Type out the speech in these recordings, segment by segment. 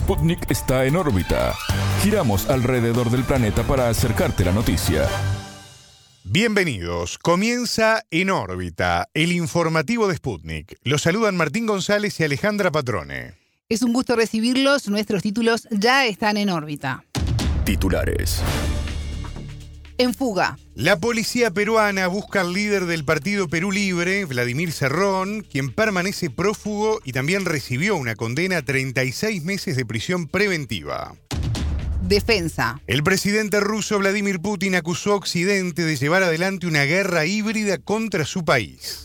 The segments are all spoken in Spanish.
Sputnik está en órbita. Giramos alrededor del planeta para acercarte la noticia. Bienvenidos. Comienza En órbita, el informativo de Sputnik. Los saludan Martín González y Alejandra Patrone. Es un gusto recibirlos. Nuestros títulos ya están en órbita. Titulares. En fuga. La policía peruana busca al líder del partido Perú Libre, Vladimir Cerrón, quien permanece prófugo y también recibió una condena a 36 meses de prisión preventiva. Defensa. El presidente ruso Vladimir Putin acusó a Occidente de llevar adelante una guerra híbrida contra su país.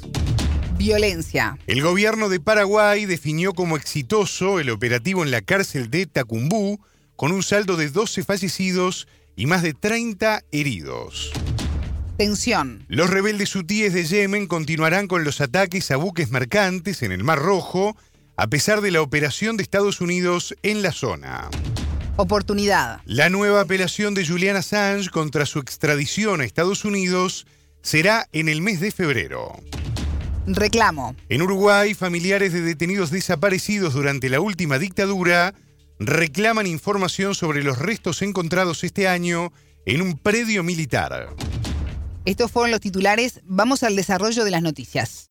Violencia. El gobierno de Paraguay definió como exitoso el operativo en la cárcel de Tacumbú, con un saldo de 12 fallecidos y más de 30 heridos. Tensión. Los rebeldes hutíes de Yemen continuarán con los ataques a buques mercantes en el Mar Rojo, a pesar de la operación de Estados Unidos en la zona. Oportunidad. La nueva apelación de Julian Assange contra su extradición a Estados Unidos será en el mes de febrero. Reclamo. En Uruguay, familiares de detenidos desaparecidos durante la última dictadura reclaman información sobre los restos encontrados este año en un predio militar. Estos fueron los titulares. Vamos al desarrollo de las noticias.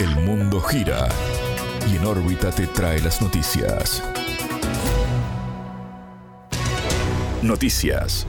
El mundo gira y en órbita te trae las noticias. Noticias.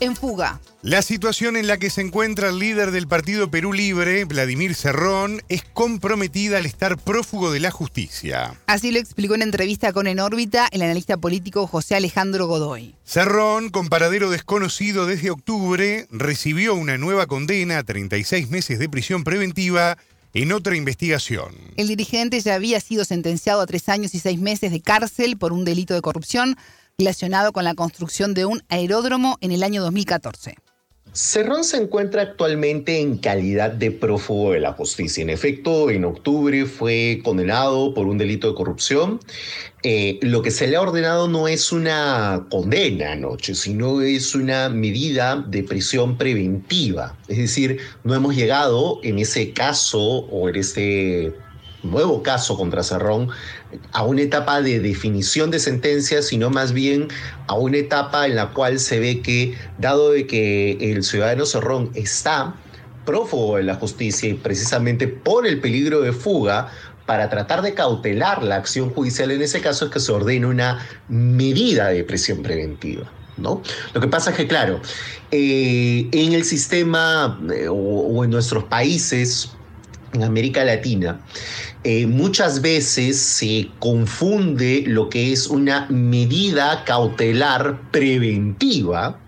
En fuga. La situación en la que se encuentra el líder del partido Perú Libre, Vladimir Cerrón, es comprometida al estar prófugo de la justicia. Así lo explicó en entrevista con En órbita el analista político José Alejandro Godoy. Cerrón, con paradero desconocido desde octubre, recibió una nueva condena a 36 meses de prisión preventiva en otra investigación. El dirigente ya había sido sentenciado a tres años y seis meses de cárcel por un delito de corrupción relacionado con la construcción de un aeródromo en el año 2014. Cerrón se encuentra actualmente en calidad de prófugo de la justicia. En efecto, en octubre fue condenado por un delito de corrupción. Eh, lo que se le ha ordenado no es una condena anoche, sino es una medida de prisión preventiva. Es decir, no hemos llegado en ese caso o en este nuevo caso contra Cerrón a una etapa de definición de sentencia, sino más bien a una etapa en la cual se ve que, dado de que el ciudadano Cerrón está prófugo de la justicia y precisamente por el peligro de fuga, para tratar de cautelar la acción judicial en ese caso es que se ordena una medida de prisión preventiva. ¿No? Lo que pasa es que, claro, eh, en el sistema eh, o, o en nuestros países, en América Latina, eh, muchas veces se confunde lo que es una medida cautelar preventiva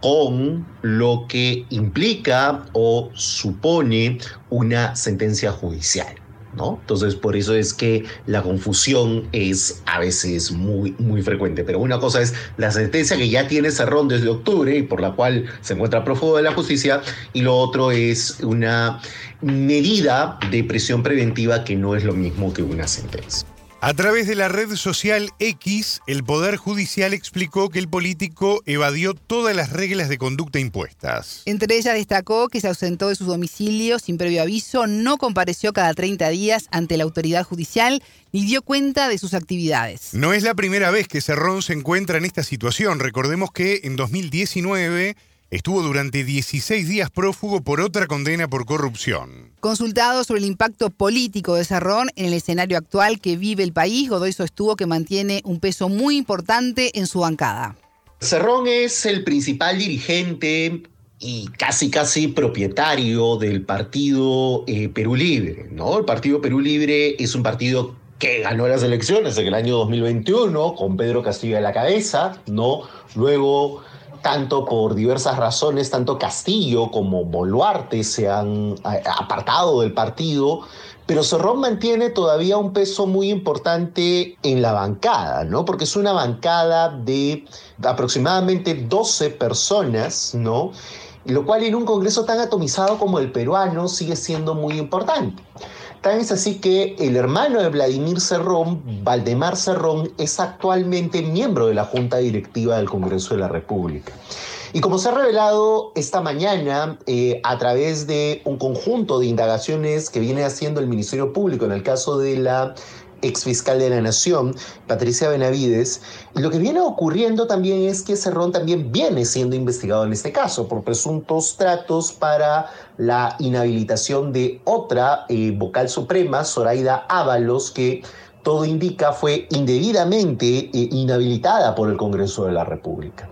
con lo que implica o supone una sentencia judicial. Entonces, por eso es que la confusión es a veces muy, muy frecuente. Pero una cosa es la sentencia que ya tiene Cerrón desde octubre y por la cual se encuentra prófugo de la justicia, y lo otro es una medida de prisión preventiva que no es lo mismo que una sentencia. A través de la red social X, el Poder Judicial explicó que el político evadió todas las reglas de conducta impuestas. Entre ellas destacó que se ausentó de su domicilio sin previo aviso, no compareció cada 30 días ante la autoridad judicial ni dio cuenta de sus actividades. No es la primera vez que Cerrón se encuentra en esta situación. Recordemos que en 2019 estuvo durante 16 días prófugo por otra condena por corrupción. Consultado sobre el impacto político de Cerrón en el escenario actual que vive el país, Godoy sostuvo que mantiene un peso muy importante en su bancada. Cerrón es el principal dirigente y casi casi propietario del partido eh, Perú Libre, ¿no? El partido Perú Libre es un partido que ganó las elecciones en el año 2021 con Pedro Castillo a la cabeza, ¿no? Luego tanto por diversas razones, tanto Castillo como Boluarte se han apartado del partido, pero Cerrón mantiene todavía un peso muy importante en la bancada, ¿no? Porque es una bancada de aproximadamente 12 personas, ¿no? Lo cual en un Congreso tan atomizado como el peruano sigue siendo muy importante. Tan es así que el hermano de Vladimir Cerrón, Valdemar Cerrón, es actualmente miembro de la Junta Directiva del Congreso de la República. Y como se ha revelado esta mañana eh, a través de un conjunto de indagaciones que viene haciendo el Ministerio Público en el caso de la ex fiscal de la Nación, Patricia Benavides. Lo que viene ocurriendo también es que Cerrón también viene siendo investigado en este caso por presuntos tratos para la inhabilitación de otra eh, vocal suprema, Zoraida Ábalos, que todo indica fue indebidamente eh, inhabilitada por el Congreso de la República.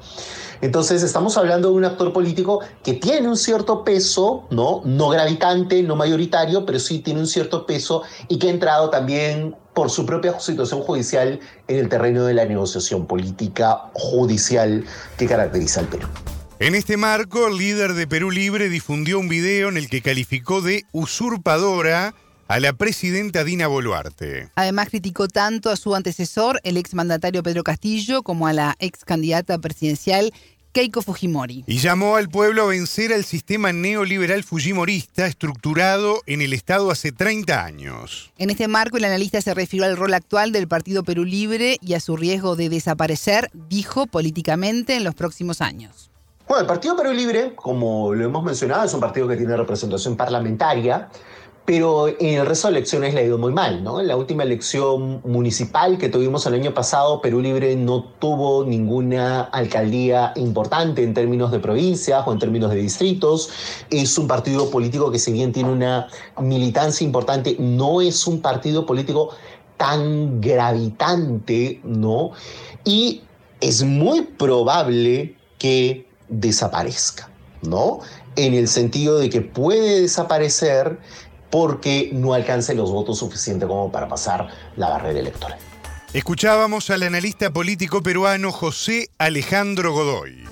Entonces estamos hablando de un actor político que tiene un cierto peso, ¿no? No gravitante, no mayoritario, pero sí tiene un cierto peso y que ha entrado también por su propia situación judicial en el terreno de la negociación política judicial que caracteriza al Perú. En este marco, el líder de Perú Libre difundió un video en el que calificó de usurpadora a la presidenta Dina Boluarte. Además criticó tanto a su antecesor, el exmandatario Pedro Castillo, como a la ex candidata presidencial Keiko Fujimori. Y llamó al pueblo a vencer al sistema neoliberal fujimorista estructurado en el Estado hace 30 años. En este marco, el analista se refirió al rol actual del Partido Perú Libre y a su riesgo de desaparecer, dijo, políticamente en los próximos años. Bueno, el Partido Perú Libre, como lo hemos mencionado, es un partido que tiene representación parlamentaria pero en el resto de elecciones le ha ido muy mal, ¿no? En la última elección municipal que tuvimos el año pasado, Perú Libre no tuvo ninguna alcaldía importante en términos de provincias o en términos de distritos. Es un partido político que si bien tiene una militancia importante, no es un partido político tan gravitante, ¿no? Y es muy probable que desaparezca, ¿no? En el sentido de que puede desaparecer porque no alcance los votos suficientes como para pasar la barrera electoral. Escuchábamos al analista político peruano José Alejandro Godoy.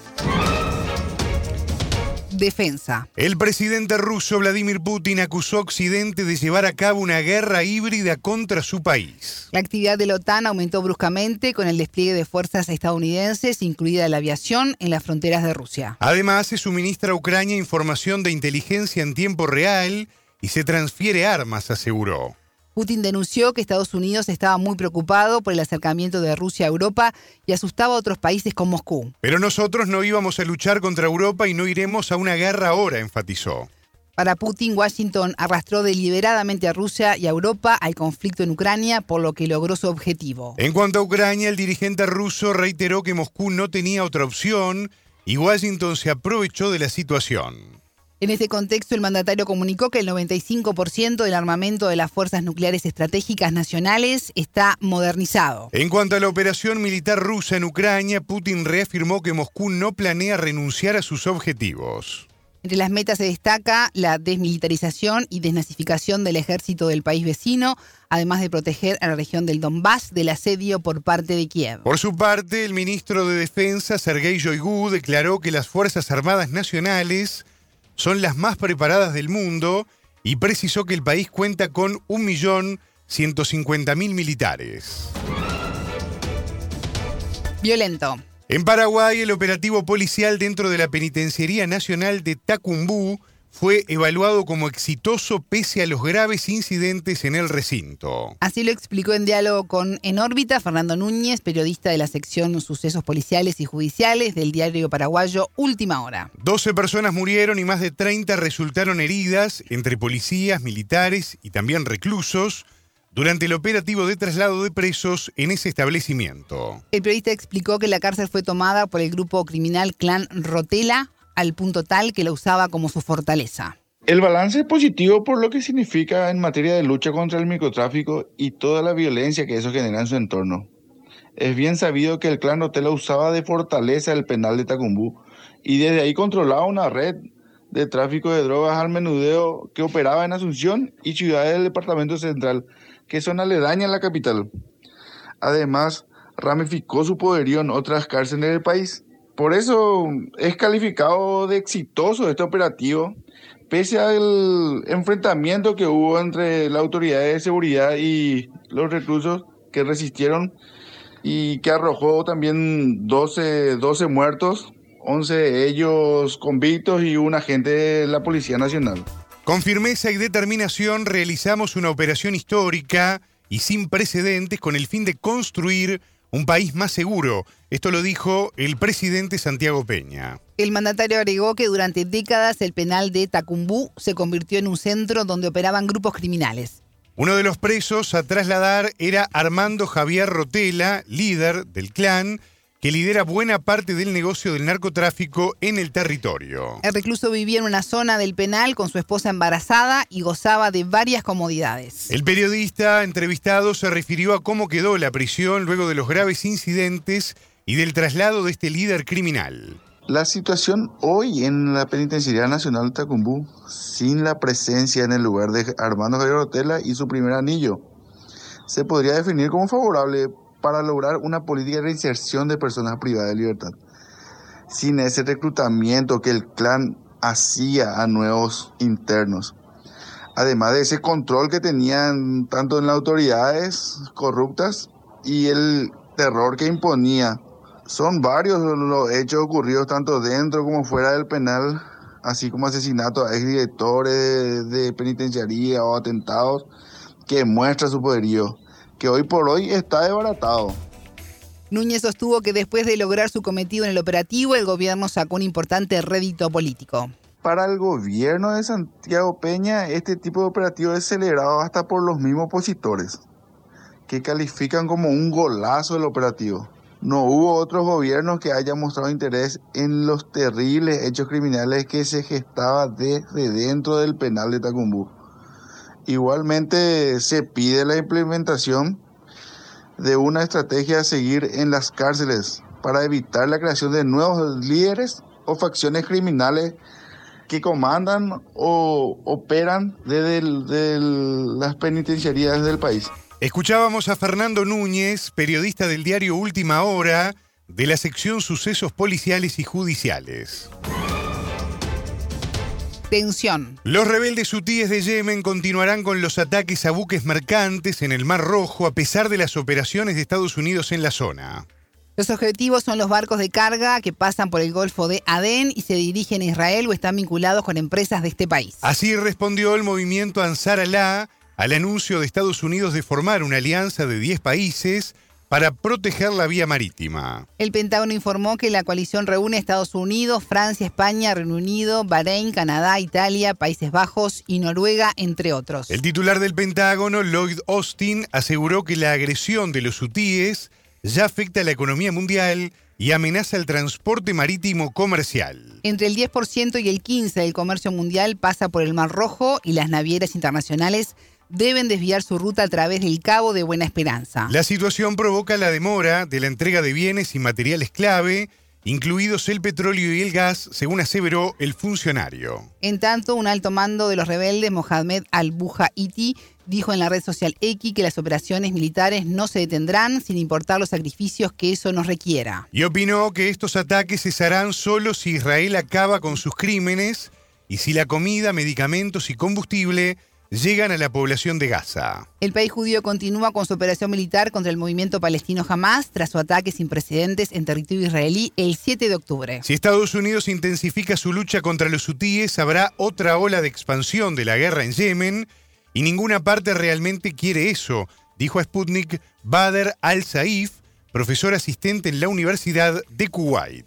Defensa. El presidente ruso Vladimir Putin acusó a Occidente de llevar a cabo una guerra híbrida contra su país. La actividad de la OTAN aumentó bruscamente con el despliegue de fuerzas estadounidenses, incluida la aviación, en las fronteras de Rusia. Además, se suministra a Ucrania información de inteligencia en tiempo real y se transfiere armas, aseguró. Putin denunció que Estados Unidos estaba muy preocupado por el acercamiento de Rusia a Europa y asustaba a otros países con Moscú. Pero nosotros no íbamos a luchar contra Europa y no iremos a una guerra ahora, enfatizó. Para Putin, Washington arrastró deliberadamente a Rusia y a Europa al conflicto en Ucrania, por lo que logró su objetivo. En cuanto a Ucrania, el dirigente ruso reiteró que Moscú no tenía otra opción y Washington se aprovechó de la situación. En este contexto, el mandatario comunicó que el 95% del armamento de las fuerzas nucleares estratégicas nacionales está modernizado. En cuanto a la operación militar rusa en Ucrania, Putin reafirmó que Moscú no planea renunciar a sus objetivos. Entre las metas se destaca la desmilitarización y desnazificación del ejército del país vecino, además de proteger a la región del Donbass del asedio por parte de Kiev. Por su parte, el ministro de Defensa, Sergei Shoigu, declaró que las Fuerzas Armadas Nacionales son las más preparadas del mundo y precisó que el país cuenta con 1.150.000 militares. Violento. En Paraguay, el operativo policial dentro de la Penitenciaría Nacional de Tacumbú fue evaluado como exitoso pese a los graves incidentes en el recinto. Así lo explicó en diálogo con En órbita Fernando Núñez, periodista de la sección Sucesos Policiales y Judiciales del diario paraguayo Última Hora. 12 personas murieron y más de 30 resultaron heridas entre policías, militares y también reclusos durante el operativo de traslado de presos en ese establecimiento. El periodista explicó que la cárcel fue tomada por el grupo criminal Clan Rotela al punto tal que la usaba como su fortaleza. El balance es positivo por lo que significa en materia de lucha contra el microtráfico y toda la violencia que eso genera en su entorno. Es bien sabido que el clan Rotela usaba de fortaleza el penal de Tacumbú y desde ahí controlaba una red de tráfico de drogas al menudeo que operaba en Asunción y ciudades del departamento central, que son aledañas a la capital. Además, ramificó su poderío en otras cárceles del país. Por eso es calificado de exitoso este operativo, pese al enfrentamiento que hubo entre la autoridad de seguridad y los reclusos que resistieron y que arrojó también 12, 12 muertos, 11 de ellos convictos y un agente de la Policía Nacional. Con firmeza y determinación realizamos una operación histórica y sin precedentes con el fin de construir un país más seguro. Esto lo dijo el presidente Santiago Peña. El mandatario agregó que durante décadas el penal de Tacumbú se convirtió en un centro donde operaban grupos criminales. Uno de los presos a trasladar era Armando Javier Rotela, líder del clan, que lidera buena parte del negocio del narcotráfico en el territorio. El recluso vivía en una zona del penal con su esposa embarazada y gozaba de varias comodidades. El periodista entrevistado se refirió a cómo quedó la prisión luego de los graves incidentes y del traslado de este líder criminal. La situación hoy en la Penitenciaría Nacional de Tacumbú, sin la presencia en el lugar de Armando Javier Rotela y su primer anillo, se podría definir como favorable para lograr una política de reinserción de personas privadas de libertad. Sin ese reclutamiento que el clan hacía a nuevos internos. Además de ese control que tenían tanto en las autoridades corruptas y el terror que imponía. Son varios los hechos ocurridos tanto dentro como fuera del penal, así como asesinatos a exdirectores de penitenciaría o atentados, que muestra su poderío que hoy por hoy está desbaratado. Núñez sostuvo que después de lograr su cometido en el operativo, el gobierno sacó un importante rédito político. Para el gobierno de Santiago Peña, este tipo de operativo es celebrado hasta por los mismos opositores, que califican como un golazo el operativo. No hubo otros gobiernos que hayan mostrado interés en los terribles hechos criminales que se gestaban desde dentro del penal de Tacumbú. Igualmente se pide la implementación de una estrategia a seguir en las cárceles para evitar la creación de nuevos líderes o facciones criminales que comandan o operan desde, las penitenciarías del país. Escuchábamos a Fernando Núñez, periodista del diario Última Hora, de la sección Sucesos Policiales y Judiciales. Los rebeldes hutíes de Yemen continuarán con los ataques a buques mercantes en el Mar Rojo a pesar de las operaciones de Estados Unidos en la zona. Los objetivos son los barcos de carga que pasan por el Golfo de Adén y se dirigen a Israel o están vinculados con empresas de este país. Así respondió el movimiento Ansar Allah al anuncio de Estados Unidos de formar una alianza de 10 países para proteger la vía marítima. El Pentágono informó que la coalición reúne a Estados Unidos, Francia, España, Reino Unido, Bahrein, Canadá, Italia, Países Bajos y Noruega, entre otros. El titular del Pentágono, Lloyd Austin, aseguró que la agresión de los hutíes ya afecta a la economía mundial y amenaza el transporte marítimo comercial. Entre el 10% y el 15% del comercio mundial pasa por el Mar Rojo y las navieras internacionales deben desviar su ruta a través del Cabo de Buena Esperanza. La situación provoca la demora de la entrega de bienes y materiales clave, incluidos el petróleo y el gas, según aseveró el funcionario. En tanto, un alto mando de los rebeldes, Mohamed al-Buhaiti, dijo en la red social X que las operaciones militares no se detendrán sin importar los sacrificios que eso nos requiera. Y opinó que estos ataques cesarán solo si Israel acaba con sus crímenes y si la comida, medicamentos y combustible llegan a la población de Gaza. El país judío continúa con su operación militar contra el movimiento palestino Hamas tras su ataque sin precedentes en territorio israelí el 7 de octubre. Si Estados Unidos intensifica su lucha contra los hutíes, habrá otra ola de expansión de la guerra en Yemen y ninguna parte realmente quiere eso, dijo a Sputnik Bader al-Saif, profesor asistente en la Universidad de Kuwait.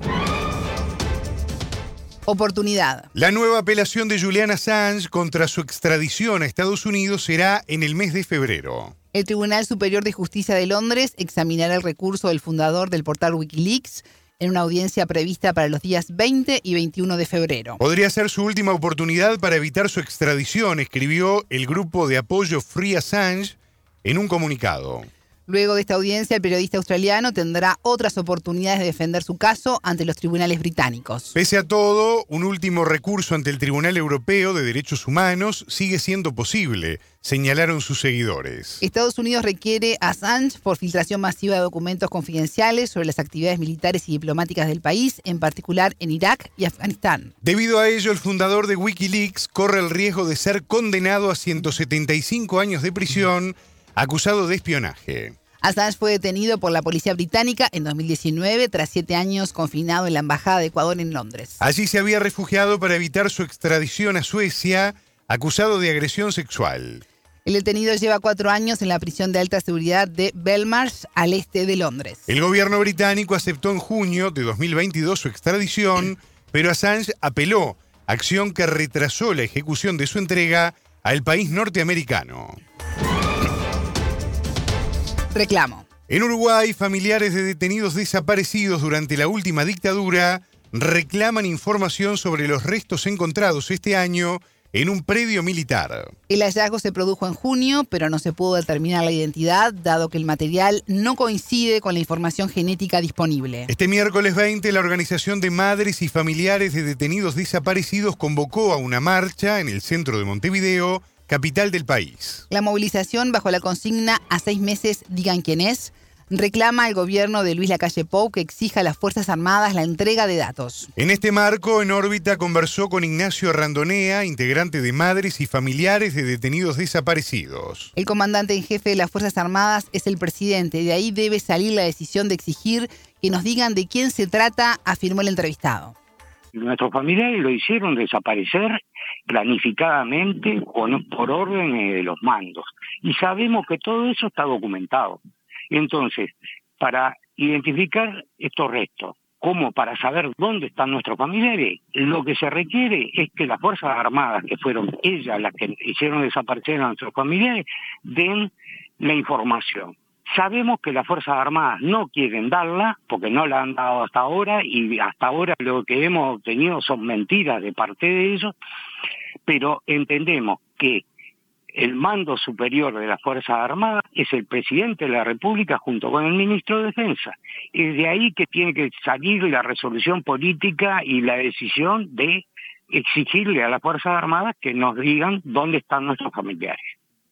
Oportunidad. La nueva apelación de Julian Assange contra su extradición a Estados Unidos será en el mes de febrero. El Tribunal Superior de Justicia de Londres examinará el recurso del fundador del portal Wikileaks en una audiencia prevista para los días 20 y 21 de febrero. Podría ser su última oportunidad para evitar su extradición, escribió el grupo de apoyo Free Assange en un comunicado. Luego de esta audiencia, el periodista australiano tendrá otras oportunidades de defender su caso ante los tribunales británicos. Pese a todo, un último recurso ante el Tribunal Europeo de Derechos Humanos sigue siendo posible, señalaron sus seguidores. Estados Unidos requiere a Assange por filtración masiva de documentos confidenciales sobre las actividades militares y diplomáticas del país, en particular en Irak y Afganistán. Debido a ello, el fundador de Wikileaks corre el riesgo de ser condenado a 175 años de prisión acusado de espionaje. Assange fue detenido por la policía británica en 2019 tras siete años confinado en la Embajada de Ecuador en Londres. Allí se había refugiado para evitar su extradición a Suecia, acusado de agresión sexual. El detenido lleva cuatro años en la prisión de alta seguridad de Belmarsh, al este de Londres. El gobierno británico aceptó en junio de 2022 su extradición, pero Assange apeló, acción que retrasó la ejecución de su entrega al país norteamericano. Reclamo. En Uruguay, familiares de detenidos desaparecidos durante la última dictadura reclaman información sobre los restos encontrados este año en un predio militar. El hallazgo se produjo en junio, pero no se pudo determinar la identidad, dado que el material no coincide con la información genética disponible. Este miércoles 20, la Organización de Madres y Familiares de Detenidos Desaparecidos convocó a una marcha en el centro de Montevideo, capital del país. La movilización bajo la consigna a seis meses digan quién es reclama al gobierno de Luis Lacalle Pou que exija a las Fuerzas Armadas la entrega de datos. En este marco, en órbita conversó con Ignacio Randonea, integrante de Madres y Familiares de Detenidos Desaparecidos. El comandante en jefe de las Fuerzas Armadas es el presidente, de ahí debe salir la decisión de exigir que nos digan de quién se trata, afirmó el entrevistado. Nuestros familiares lo hicieron desaparecer planificadamente por orden de los mandos. Y sabemos que todo eso está documentado. Entonces, para identificar estos restos, como para saber dónde están nuestros familiares, lo que se requiere es que las Fuerzas Armadas, que fueron ellas las que hicieron desaparecer a nuestros familiares, den la información. Sabemos que las Fuerzas Armadas no quieren darla, porque no la han dado hasta ahora, y hasta ahora lo que hemos obtenido son mentiras de parte de ellos, pero entendemos que el mando superior de las Fuerzas Armadas es el presidente de la República junto con el ministro de Defensa. Es de ahí que tiene que salir la resolución política y la decisión de exigirle a las Fuerzas Armadas que nos digan dónde están nuestros familiares,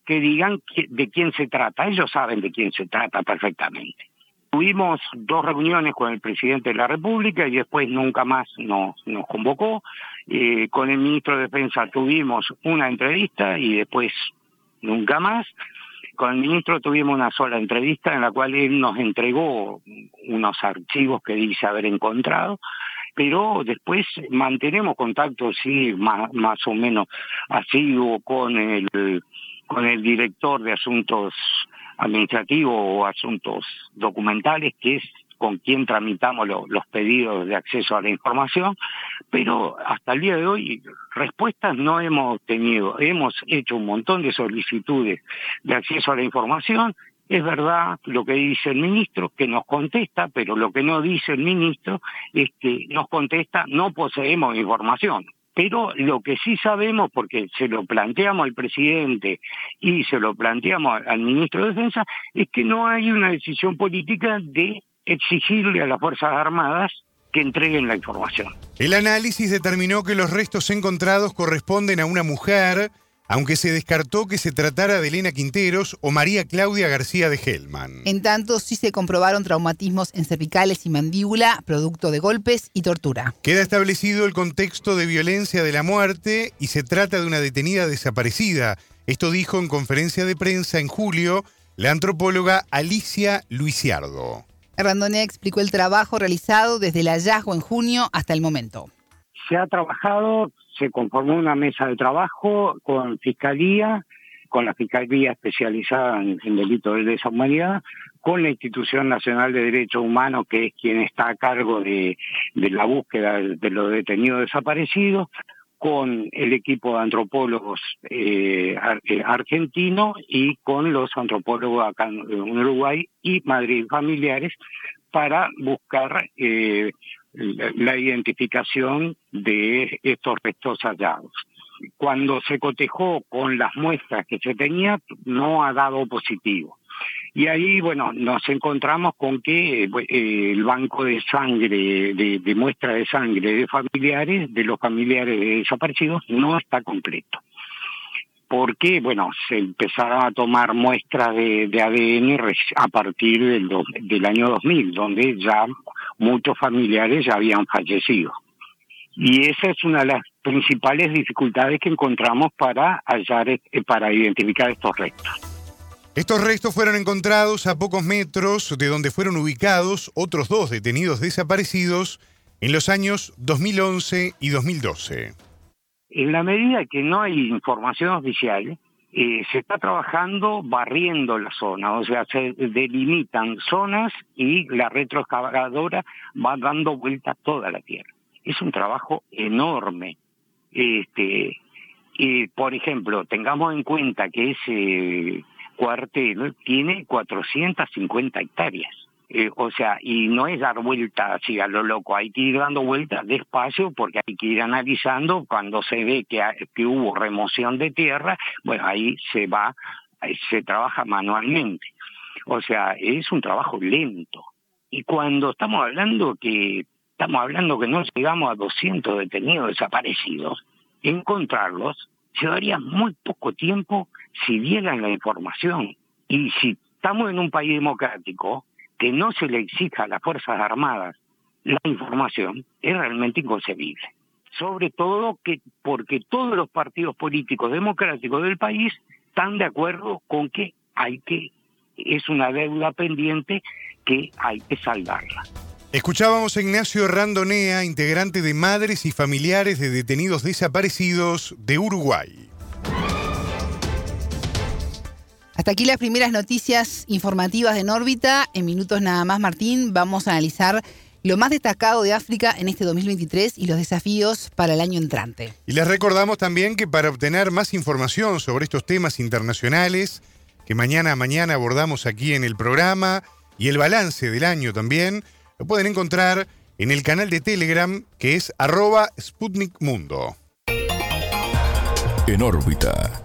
que digan de quién se trata. Ellos saben de quién se trata perfectamente. Tuvimos dos reuniones con el presidente de la República y después nunca más nos, nos convocó. Eh, con el ministro de Defensa tuvimos una entrevista y después nunca más. Con el ministro tuvimos una sola entrevista en la cual él nos entregó unos archivos que dice haber encontrado, pero después mantenemos contacto, sí, más, más o menos asiduo con el, con el director de asuntos administrativo o asuntos documentales, que es con quien tramitamos los pedidos de acceso a la información, pero hasta el día de hoy respuestas no hemos tenido. Hemos hecho un montón de solicitudes de acceso a la información. Es verdad lo que dice el ministro, que nos contesta, pero lo que no dice el ministro es que nos contesta no poseemos información. Pero lo que sí sabemos, porque se lo planteamos al presidente y se lo planteamos al ministro de Defensa, es que no hay una decisión política de exigirle a las Fuerzas Armadas que entreguen la información. El análisis determinó que los restos encontrados corresponden a una mujer aunque se descartó que se tratara de Elena Quinteros o María Claudia García de Gelman. En tanto, sí se comprobaron traumatismos en cervicales y mandíbula, producto de golpes y tortura. Queda establecido el contexto de violencia de la muerte y se trata de una detenida desaparecida. Esto dijo en conferencia de prensa en julio la antropóloga Alicia Luisiardo. Randonea explicó el trabajo realizado desde el hallazgo en junio hasta el momento. Se ha trabajado se conformó una mesa de trabajo con Fiscalía, con la Fiscalía especializada en, delitos de lesa humanidad, con la Institución Nacional de Derechos Humanos, que es quien está a cargo de, la búsqueda de los detenidos desaparecidos, con el equipo de antropólogos eh, eh, argentinos y con los antropólogos acá en Uruguay y Madrid familiares para buscar eh, la identificación de estos restos hallados. Cuando se cotejó con las muestras que se tenía, no ha dado positivo. Y ahí, bueno, nos encontramos con que eh, el banco de sangre, de, de muestra de sangre de familiares, de los familiares desaparecidos, no está completo porque, bueno, se empezaron a tomar muestras de, ADN a partir del, del año 2000, donde ya muchos familiares ya habían fallecido. Y esa es una de las principales dificultades que encontramos para hallar, eh, para identificar estos restos. Estos restos fueron encontrados a pocos metros de donde fueron ubicados otros dos detenidos desaparecidos en los años 2011 y 2012. En la medida que no hay información oficial, eh, se está trabajando barriendo la zona, o sea, se delimitan zonas y la retroexcavadora va dando vuelta toda la tierra. Es un trabajo enorme. Este, por ejemplo, tengamos en cuenta que ese cuartel tiene 450 hectáreas. Eh, o sea, y no es dar vueltas así a lo loco, hay que ir dando vueltas despacio porque hay que ir analizando cuando se ve que, hubo remoción de tierra, bueno, ahí se va, se trabaja manualmente. O sea, es un trabajo lento. Y cuando estamos hablando que estamos hablando que no llegamos a 200 detenidos desaparecidos, encontrarlos llevaría muy poco tiempo si dieran la información. Y si estamos en un país democrático, que no se le exija a las Fuerzas Armadas la información es realmente inconcebible. Sobre todo que porque todos los partidos políticos democráticos del país están de acuerdo con que hay que es una deuda pendiente que hay que saldarla. Escuchábamos a Ignacio Randonea, integrante de Madres y Familiares de Detenidos Desaparecidos de Uruguay. Hasta aquí las primeras noticias informativas de Nórbita. En minutos nada más, Martín, vamos a analizar lo más destacado de África en este 2023 y los desafíos para el año entrante. Y les recordamos también que para obtener más información sobre estos temas internacionales, que mañana a mañana abordamos aquí en el programa, y el balance del año también, lo pueden encontrar en el canal de Telegram que es arroba Sputnik Mundo. En órbita.